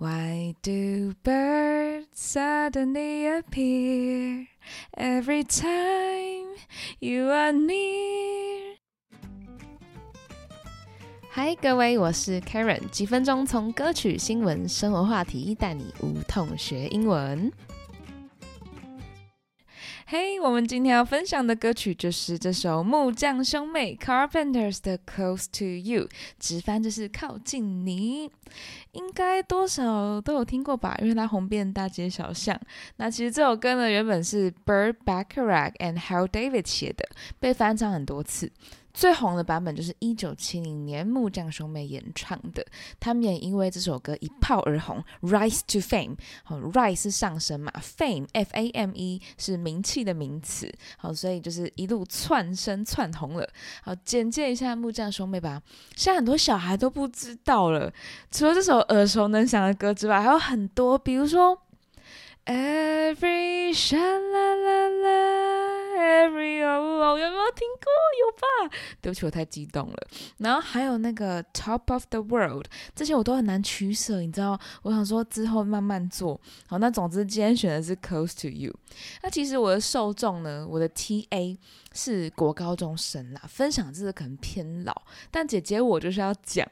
Why do birds suddenly appear every time you are near？Hi，，各位，我是 Karen，几分钟从歌曲、新闻、生活话题带你无痛学英文。嘿，我们今天要分享的歌曲就是这首木匠兄妹 Carpenters 的《Close to You》，直翻就是靠近你，应该多少都有听过吧？因为它红遍大街小巷。那其实这首歌呢，原本是 Burt Bacharach and Hal David 写的，被翻唱很多次。最红的版本就是一九七零年木匠兄妹演唱的，他们也因为这首歌一炮而红，rise to fame。好，rise 是上升嘛，fame f a m e 是名气的名词。好，所以就是一路窜升窜红了。好，简介一下木匠兄妹吧。现在很多小孩都不知道了，除了这首耳熟能详的歌之外，还有很多，比如说 every sha la la la。Every 哦，有没有听过？有吧？对不起，我太激动了。然后还有那个 Top of the World，这些我都很难取舍，你知道？我想说之后慢慢做。好，那总之今天选的是 Close to You。那其实我的受众呢，我的 TA。是国高中生啦，分享这个可能偏老，但姐姐我就是要讲，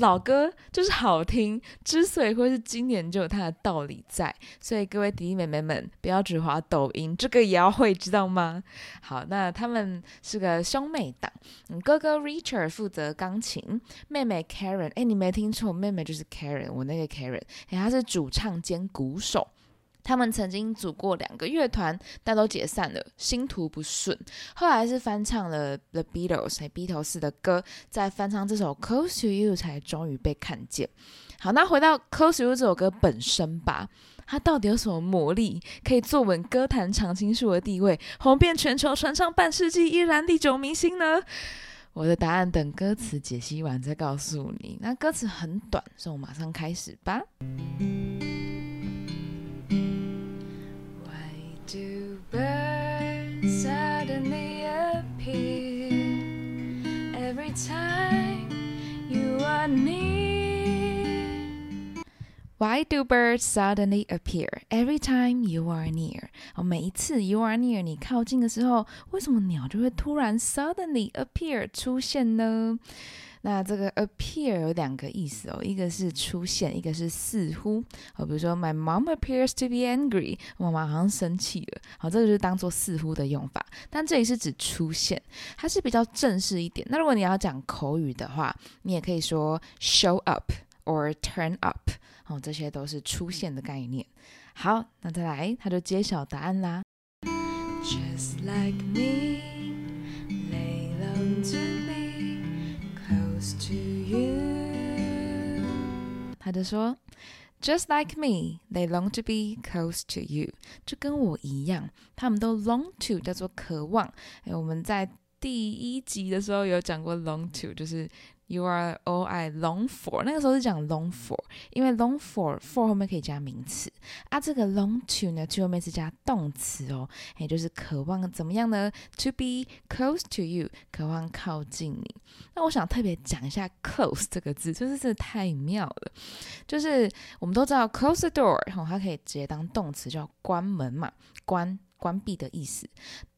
老歌就是好听，之所以会是经典，就有它的道理在。所以各位弟弟妹妹们，不要只滑抖音，这个也要会，知道吗？好，那他们是个兄妹档，嗯，哥哥 Richard 负责钢琴，妹妹 Karen，哎，你没听错，妹妹就是 Karen，我那个 Karen，哎，她是主唱兼鼓手。他们曾经组过两个乐团，但都解散了，星途不顺。后来是翻唱了 The Beatles，还 Beatles 的歌，再翻唱这首 Close to You，才终于被看见。好，那回到 Close to You 这首歌本身吧，它到底有什么魔力，可以坐稳歌坛常青树的地位，红遍全球，传唱半世纪，依然历久弥新呢？我的答案等歌词解析完再告诉你。那歌词很短，所以我马上开始吧。Why do birds suddenly appear every time you are near？哦，每一次 you are near 你靠近的时候，为什么鸟就会突然 suddenly appear 出现呢？ 那这个 appear 有两个意思哦，一个是出现，一个是似乎。好，比如说 My mom appears to be angry，妈妈好像生气了。好，这个就是当做似乎的用法。但这里是指出现，它是比较正式一点。那如果你要讲口语的话，你也可以说 show up or turn up。哦，这些都是出现的概念。好，那再来，他就揭晓答案啦。Just like me, lay long to to you，他就说，Just like me, they long to be close to you，就跟我一样，他们都 long to 叫做渴望。哎，我们在第一集的时候有讲过 long to，就是。You are all I long for。那个时候是讲 long for，因为 long for for 后面可以加名词啊。这个 long to 呢，to 后面是加动词哦，也就是渴望怎么样呢？To be close to you，渴望靠近你。那我想特别讲一下 close 这个字，就是真的太妙了。就是我们都知道 close the door，然后它可以直接当动词，叫关门嘛，关。关闭的意思，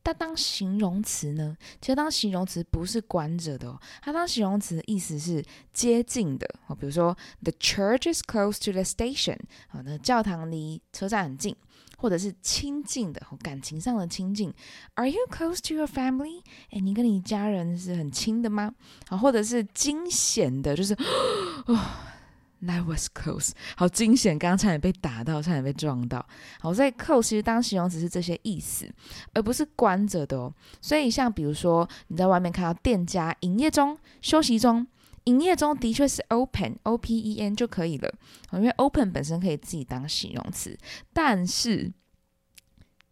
但当形容词呢？其实当形容词不是关着的哦，它当形容词的意思是接近的哦。比如说，The church is close to the station，好，那教堂离车站很近，或者是亲近的，感情上的亲近。Are you close to your family？哎，你跟你家人是很亲的吗？好，或者是惊险的，就是 哦。That was close，好惊险！刚刚差点被打到，差点被撞到。好，所以 close 其实当形容词是这些意思，而不是关着的哦。所以像比如说你在外面看到店家营业中、休息中，营业中的确是 open，o p e n 就可以了。因为 open 本身可以自己当形容词，但是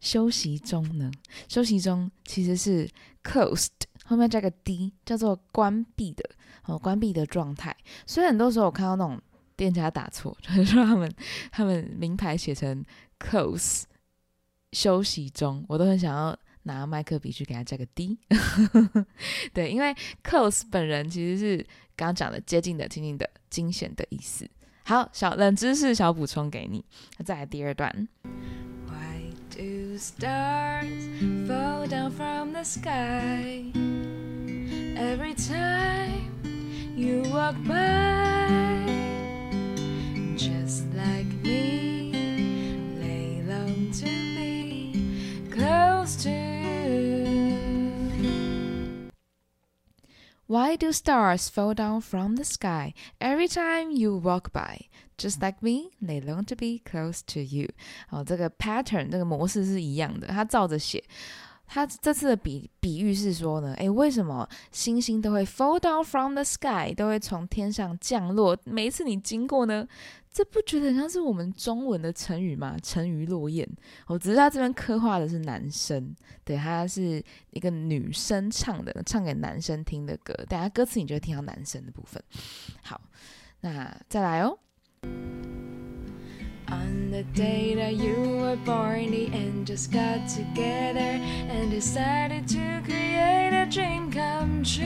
休息中呢？休息中其实是 closed，后面加个 d，叫做关闭的哦，关闭的状态。所以很多时候我看到那种。店家打错，就是说他们他们名牌写成 close 休息中，我都很想要拿麦克笔去给他加个 d。对，因为 close 本人其实是刚刚讲的接近的、亲近的、惊险的意思。好，小冷知识小补充给你。那再来第二段。Why do stars fall down from the sky every time you walk by? Just like me, they long to be close to you. Why do stars fall down from the sky every time you walk by? Just like me, they long to be close to you. 哦，这个 pattern 这个模式是一样的，它照着写。 他这次的比比喻是说呢，诶，为什么星星都会 fall down from the sky，都会从天上降落？每一次你经过呢，这不觉得很像是我们中文的成语吗？沉鱼落雁。哦，只是他这边刻画的是男生，对，他是一个女生唱的，唱给男生听的歌。等下歌词你就会听到男生的部分。好，那再来哦。On the day that you were born, the angels got together and decided to create a dream come true.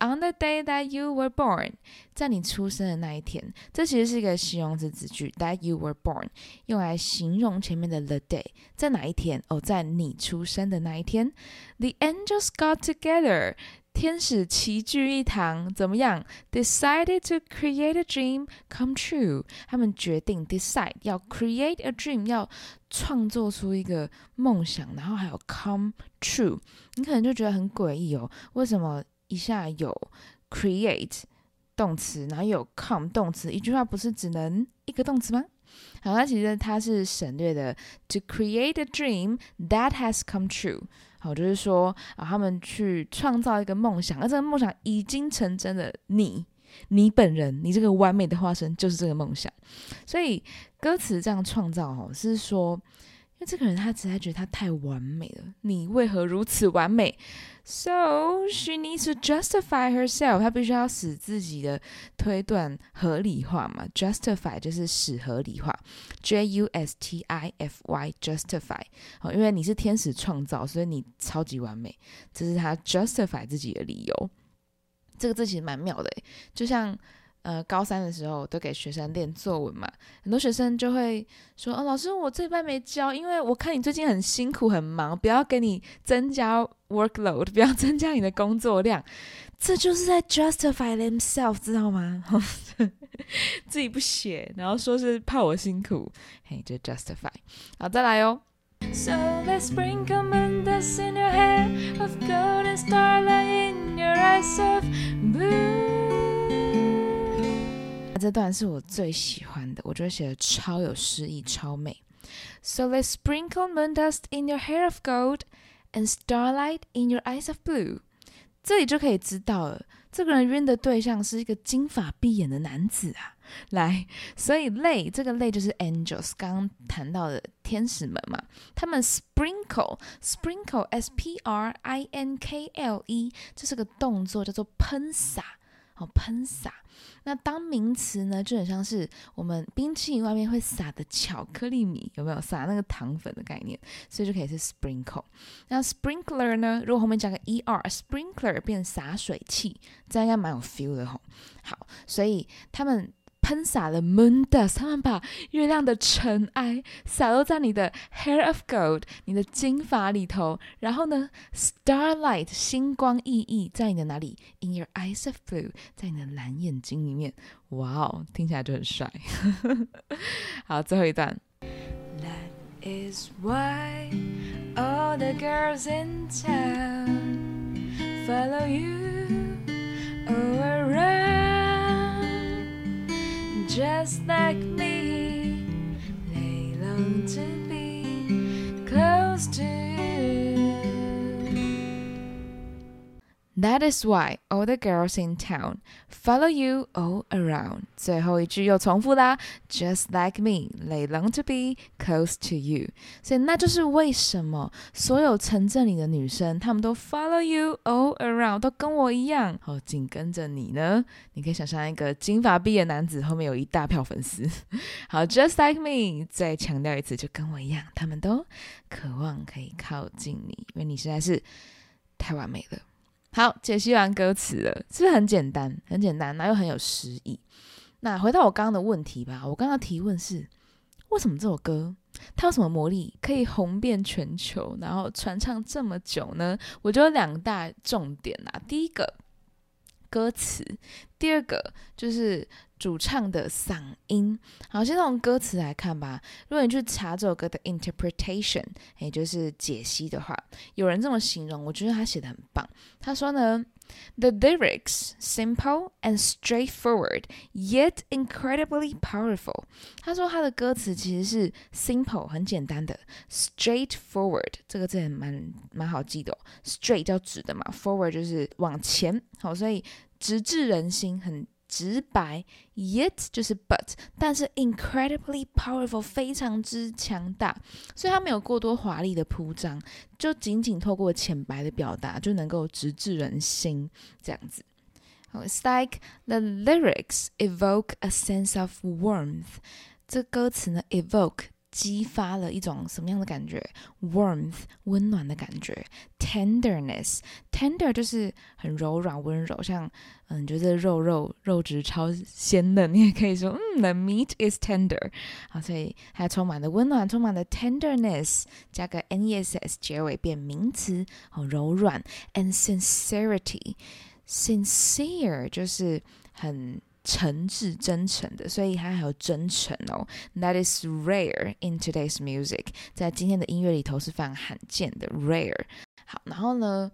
On the day that you were born，在你出生的那一天，这其实是一个形容词子句，that you were born，用来形容前面的 the day，在哪一天？哦，在你出生的那一天。The angels got together， 天使齐聚一堂，怎么样？Decided to create a dream come true，他们决定 decide 要 create a dream，要创作出一个梦想，然后还有 come true，你可能就觉得很诡异哦，为什么？一下有 create 动词，然后有 come 动词，一句话不是只能一个动词吗？好，那其实它是省略的，to create a dream that has come true。好，就是说啊，他们去创造一个梦想，而这个梦想已经成真的你。你本人，你这个完美的化身就是这个梦想，所以歌词这样创造哦，是说，因为这个人他实在觉得他太完美了，你为何如此完美？So she needs to justify herself，她必须要使自己的推断合理化嘛。Justify 就是使合理化，J U S T I F Y justify。好，因为你是天使创造，所以你超级完美，这是他 justify 自己的理由。这个字其实蛮妙的，就像呃高三的时候都给学生练作文嘛，很多学生就会说：“哦，老师，我这一班没交，因为我看你最近很辛苦很忙，不要给你增加 workload，不要 增加你的工作量。”这就是在 justify themselves，知道吗？自己不写，然后说是怕我辛苦，嘿，就 justify。好，再来哦。So let's 这段是我最喜欢的，我觉得写的超有诗意，超美。So let's sprinkle moon dust in your hair of gold and starlight in your eyes of blue。这里就可以知道了，这个人晕的对象是一个金发碧眼的男子啊。来，所以泪这个泪就是 angels，刚刚谈到的天使们嘛，他们 sprinkle sprinkle s p r i n k l e，这是个动作叫做喷洒，好喷洒。那当名词呢，就很像是我们冰淇淋外面会撒的巧克力米，有没有撒那个糖粉的概念？所以就可以是 sprinkle。那 sprinkler 呢，如果后面加个 er，sprinkler 变洒水器，这样应该蛮有 feel 的吼。好，所以他们。喷洒了 moon dust，他们把月亮的尘埃洒落在你的 hair of gold，你的金发里头。然后呢，starlight 星光熠熠在你的哪里？In your eyes of blue，在你的蓝眼睛里面。哇哦，听起来就很帅。好，最后一段。That is why all the girls in town follow you just like me. They long to be close to That is why all the girls in town follow you all around。最后一句又重复啦，Just like me, they long to be close to you。所以那就是为什么所有城镇里的女生，她们都 follow you all around，都跟我一样，哦，紧跟着你呢。你可以想象一个金发碧眼男子后面有一大票粉丝。好，Just like me，再强调一次，就跟我一样，他们都渴望可以靠近你，因为你实在是太完美了。好，解析完歌词了，是不是很简单？很简单，那又很有诗意。那回到我刚刚的问题吧，我刚刚提问是：为什么这首歌它有什么魔力，可以红遍全球，然后传唱这么久呢？我觉得两大重点啊，第一个歌词，第二个就是主唱的嗓音。好，先从歌词来看吧。如果你去查这首歌的 interpretation，也就是解析的话，有人这么形容，我觉得他写的很棒。他说呢。The lyrics simple and straightforward, yet incredibly powerful。他说他的歌词其实是 simple 很简单的，straightforward 这个字也蛮蛮好记的、哦。straight 叫直的嘛，forward 就是往前，好，所以直至人心，很直白，yet 就是 but，但是 incredibly powerful 非常之强大，所以它没有过多华丽的铺张，就仅仅透过浅白的表达就能够直至人心这样子。It's like the lyrics evoke a sense of warmth。这歌词呢，evoke 激发了一种什么样的感觉？warmth 温暖的感觉，tenderness tender 就是很柔软温柔，像嗯，觉得肉肉肉质超鲜嫩，你也可以说嗯，the meat is tender。好，所以它充满了温暖，充满了 tenderness，加个 ness 结尾变名词，好柔软，and sincerity，sincere 就是很。诚挚、真诚的，所以它还有真诚哦。That is rare in today's music，在今天的音乐里头是非常罕见的 rare。好，然后呢，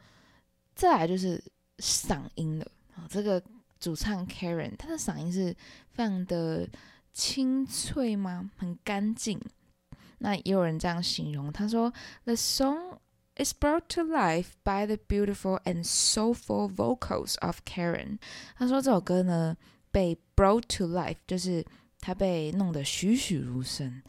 再来就是嗓音了啊。这个主唱 Karen，他的嗓音是非常的清脆吗？很干净。那也有人这样形容，他说：“The song is brought to life by the beautiful and soulful vocals of Karen。”他说这首歌呢。被 brought to life，就是他被弄得栩栩如生，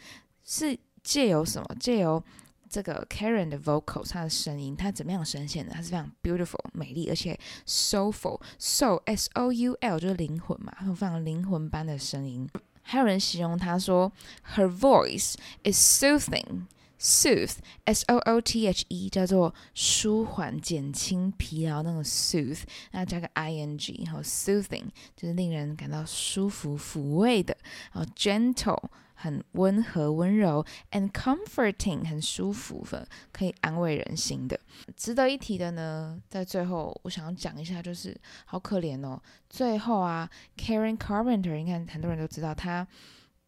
是借由什么？借由这个 Karen 的 vocal，她的声音，她怎么样声线的？它是非常 beautiful 美丽，而且 soulful，soul s o u l 就是灵魂嘛，有非常灵魂般的声音。还有人形容她说，Her voice is soothing。Sooth, s o o t h e, 叫做舒缓、减轻疲劳那种 soothe，那加个 I N G，然后 soothing 就是令人感到舒服、抚慰的，然后 gentle 很温和、温柔，and comforting 很舒服的，可以安慰人心的。值得一提的呢，在最后我想要讲一下，就是好可怜哦，最后啊，Karen Carpenter，你看很多人都知道他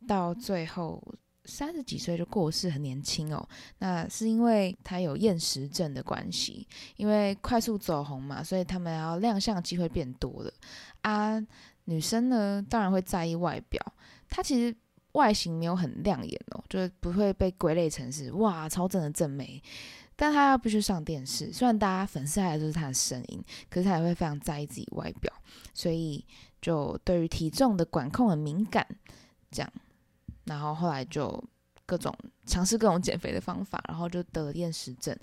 到最后。三十几岁就过世，很年轻哦。那是因为他有厌食症的关系，因为快速走红嘛，所以他们要亮相机会变多了啊。女生呢，当然会在意外表。她其实外形没有很亮眼哦，就是不会被归类成是哇超正的正妹。但她要必须上电视，虽然大家粉丝爱的都是她的声音，可是她也会非常在意自己外表，所以就对于体重的管控很敏感，这样。然后后来就各种尝试各种减肥的方法，然后就得厌食症。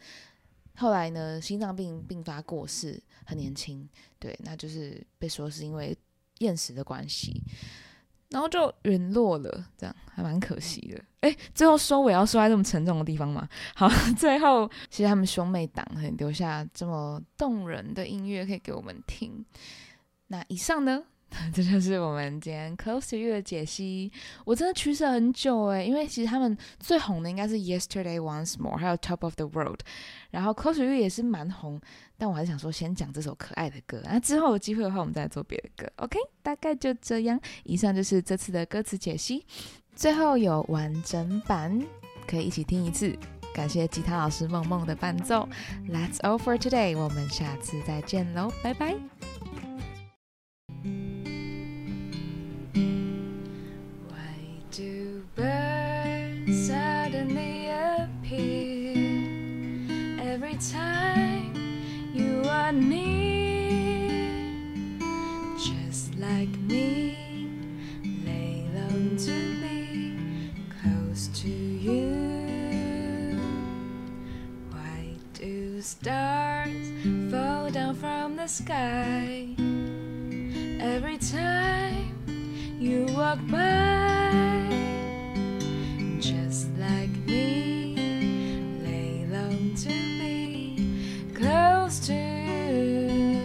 后来呢，心脏病并发过世，很年轻。对，那就是被说是因为厌食的关系，然后就陨落了，这样还蛮可惜的。哎，最后收尾要说在这么沉重的地方吗？好，最后其实他们兄妹档很留下这么动人的音乐可以给我们听。那以上呢？这就是我们今天 Close to You 的解析。我真的取舍很久诶，因为其实他们最红的应该是 Yesterday Once More，还有 Top of the World。然后 Close to You 也是蛮红，但我还是想说先讲这首可爱的歌。那之后有机会的话，我们再做别的歌。OK，大概就这样。以上就是这次的歌词解析。最后有完整版，可以一起听一次。感谢吉他老师梦梦的伴奏。That's all for today，我们下次再见喽，拜拜。Walk by. Just like me, lay low to be close to you.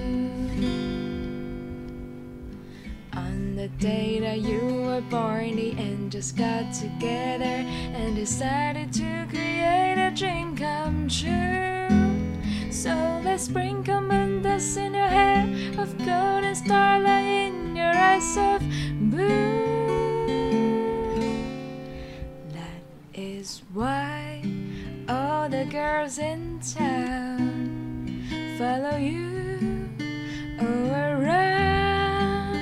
On the day that you were born the just got together and decided to create a dream come true. So let's sprinkle moon dust in your hair of golden starlight in your eyes of girls in town follow you all around,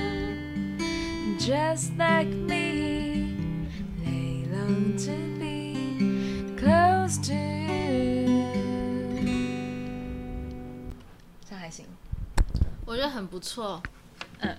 just like me. They long to be close to you. 这样还行。我觉得很不错。